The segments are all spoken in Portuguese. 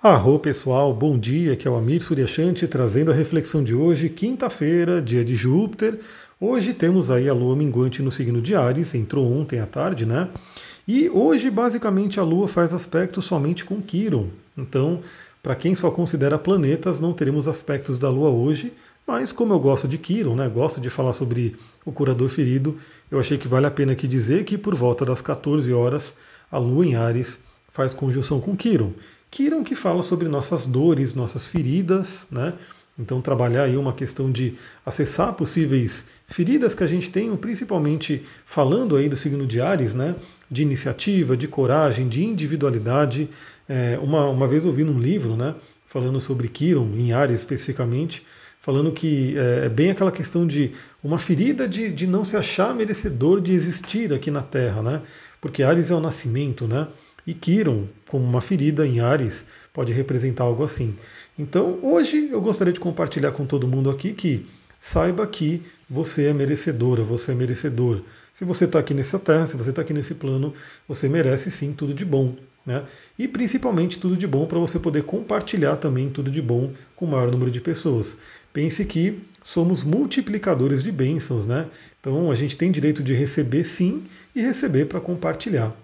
Arro pessoal, bom dia, aqui é o Amir Suryashanti trazendo a reflexão de hoje, quinta-feira, dia de Júpiter. Hoje temos aí a lua minguante no signo de Ares, entrou ontem à tarde, né? E hoje, basicamente, a lua faz aspecto somente com Quiron. Então, para quem só considera planetas, não teremos aspectos da lua hoje, mas como eu gosto de Quiron, né? Gosto de falar sobre o curador ferido, eu achei que vale a pena aqui dizer que por volta das 14 horas, a lua em Ares faz conjunção com Quiron. Kiron que fala sobre nossas dores, nossas feridas, né? Então trabalhar aí uma questão de acessar possíveis feridas que a gente tem, principalmente falando aí do signo de Ares, né? De iniciativa, de coragem, de individualidade. É, uma, uma vez eu vi num livro, né? Falando sobre Kiron, em Ares especificamente, falando que é, é bem aquela questão de uma ferida de, de não se achar merecedor de existir aqui na Terra, né? Porque Ares é o nascimento, né? E Kiron, como uma ferida em Ares, pode representar algo assim. Então, hoje eu gostaria de compartilhar com todo mundo aqui que saiba que você é merecedora, você é merecedor. Se você está aqui nessa terra, se você está aqui nesse plano, você merece sim tudo de bom. Né? E principalmente tudo de bom para você poder compartilhar também tudo de bom com o maior número de pessoas. Pense que somos multiplicadores de bênçãos, né? Então a gente tem direito de receber sim e receber para compartilhar.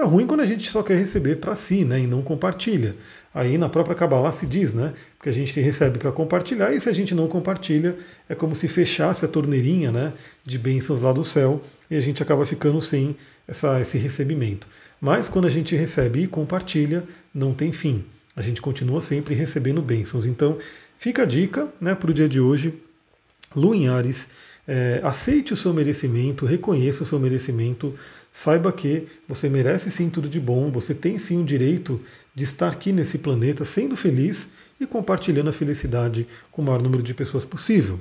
É ruim quando a gente só quer receber para si, né, e não compartilha. Aí na própria Kabbalah se diz, né, que a gente recebe para compartilhar e se a gente não compartilha, é como se fechasse a torneirinha, né, de bênçãos lá do céu e a gente acaba ficando sem essa, esse recebimento. Mas quando a gente recebe e compartilha, não tem fim. A gente continua sempre recebendo bênçãos. Então, fica a dica, né, para o dia de hoje. Lu em Ares, é, aceite o seu merecimento, reconheça o seu merecimento, saiba que você merece sim tudo de bom, você tem sim o direito de estar aqui nesse planeta sendo feliz e compartilhando a felicidade com o maior número de pessoas possível.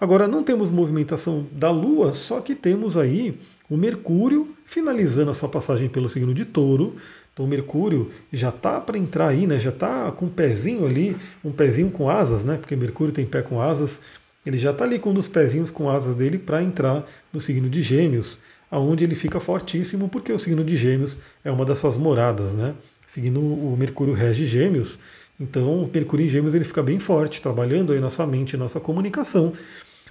Agora, não temos movimentação da Lua, só que temos aí o Mercúrio finalizando a sua passagem pelo signo de Touro. Então, o Mercúrio já está para entrar aí, né? Já está com um pezinho ali, um pezinho com asas, né? Porque Mercúrio tem pé com asas. Ele já está ali com um dos pezinhos com asas dele para entrar no signo de Gêmeos, aonde ele fica fortíssimo, porque o signo de Gêmeos é uma das suas moradas, né? Seguindo o Mercúrio rege Gêmeos, então o Mercúrio em Gêmeos ele fica bem forte, trabalhando aí nossa mente, nossa comunicação.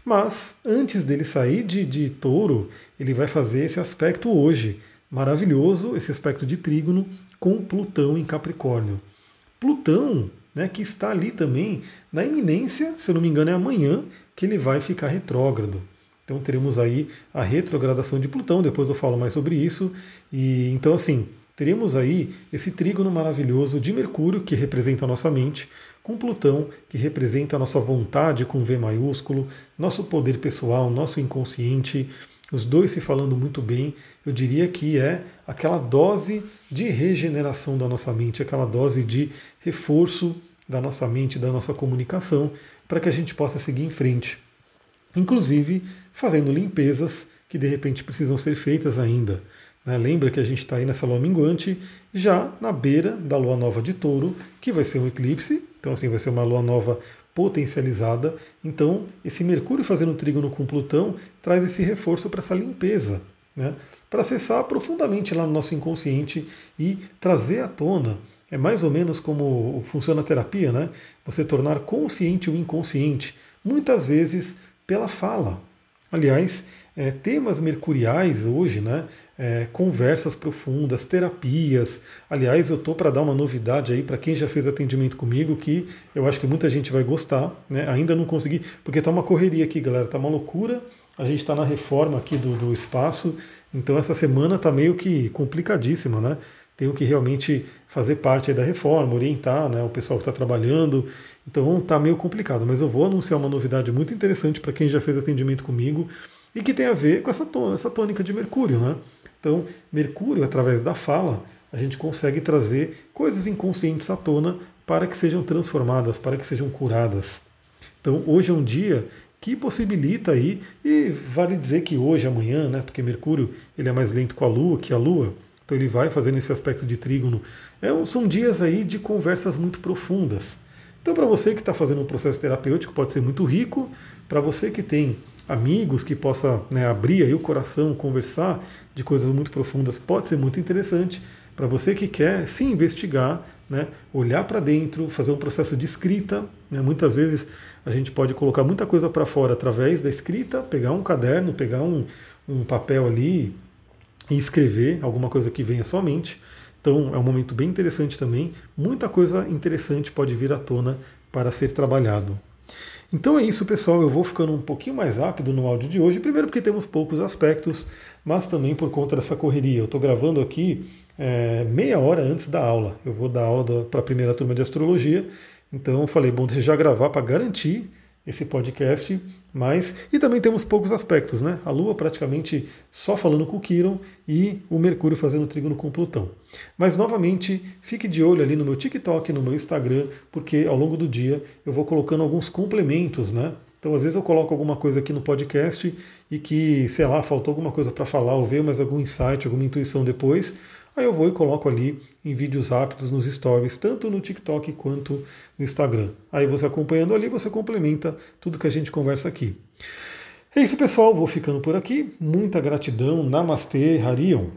Mas antes dele sair de, de touro, ele vai fazer esse aspecto hoje. Maravilhoso esse aspecto de trígono com Plutão em Capricórnio. Plutão né, que está ali também na iminência, se eu não me engano, é amanhã que ele vai ficar retrógrado. Então teremos aí a retrogradação de Plutão, depois eu falo mais sobre isso. E então assim, teremos aí esse trígono maravilhoso de Mercúrio, que representa a nossa mente, com Plutão, que representa a nossa vontade com V maiúsculo, nosso poder pessoal, nosso inconsciente, os dois se falando muito bem, eu diria que é aquela dose de regeneração da nossa mente, aquela dose de reforço da nossa mente, da nossa comunicação, para que a gente possa seguir em frente. Inclusive fazendo limpezas que de repente precisam ser feitas ainda. Né? Lembra que a gente está aí nessa lua minguante, já na beira da lua nova de touro, que vai ser um eclipse, então assim vai ser uma lua nova potencializada. Então, esse Mercúrio fazendo trígono com Plutão traz esse reforço para essa limpeza, né? para acessar profundamente lá no nosso inconsciente e trazer à tona. É mais ou menos como funciona a terapia, né? Você tornar consciente o inconsciente, muitas vezes pela fala. Aliás, é, temas mercuriais hoje, né? É, conversas profundas, terapias. Aliás, eu tô para dar uma novidade aí para quem já fez atendimento comigo que eu acho que muita gente vai gostar, né? Ainda não consegui, porque tá uma correria aqui, galera, tá uma loucura. A gente está na reforma aqui do, do espaço, então essa semana tá meio que complicadíssima, né? Tenho que realmente fazer parte da reforma, orientar né, o pessoal que está trabalhando. Então tá meio complicado, mas eu vou anunciar uma novidade muito interessante para quem já fez atendimento comigo e que tem a ver com essa, essa tônica de Mercúrio. Né? Então, Mercúrio, através da fala, a gente consegue trazer coisas inconscientes à tona para que sejam transformadas, para que sejam curadas. Então, hoje é um dia que possibilita aí, e vale dizer que hoje, amanhã, né, porque Mercúrio ele é mais lento com a Lua que a Lua, então ele vai fazendo esse aspecto de trígono. É, são dias aí de conversas muito profundas. Então, para você que está fazendo um processo terapêutico, pode ser muito rico. Para você que tem amigos que possa né, abrir aí o coração, conversar de coisas muito profundas, pode ser muito interessante. Para você que quer se investigar, né, olhar para dentro, fazer um processo de escrita. Né, muitas vezes a gente pode colocar muita coisa para fora através da escrita, pegar um caderno, pegar um, um papel ali e escrever alguma coisa que venha à sua mente. Então é um momento bem interessante também. Muita coisa interessante pode vir à tona para ser trabalhado. Então é isso, pessoal. Eu vou ficando um pouquinho mais rápido no áudio de hoje. Primeiro, porque temos poucos aspectos, mas também por conta dessa correria. Eu estou gravando aqui é, meia hora antes da aula. Eu vou dar aula para a primeira turma de astrologia. Então, eu falei, bom, deixa eu já gravar para garantir esse podcast, mas e também temos poucos aspectos, né? A Lua praticamente só falando com o Quiron e o Mercúrio fazendo trígono com Plutão. Mas novamente, fique de olho ali no meu TikTok, no meu Instagram, porque ao longo do dia eu vou colocando alguns complementos, né? Então, às vezes eu coloco alguma coisa aqui no podcast e que, sei lá, faltou alguma coisa para falar ou veio mais algum insight, alguma intuição depois. Aí eu vou e coloco ali em vídeos rápidos nos stories, tanto no TikTok quanto no Instagram. Aí você acompanhando ali, você complementa tudo que a gente conversa aqui. É isso, pessoal. Vou ficando por aqui. Muita gratidão. Namastê, Harion.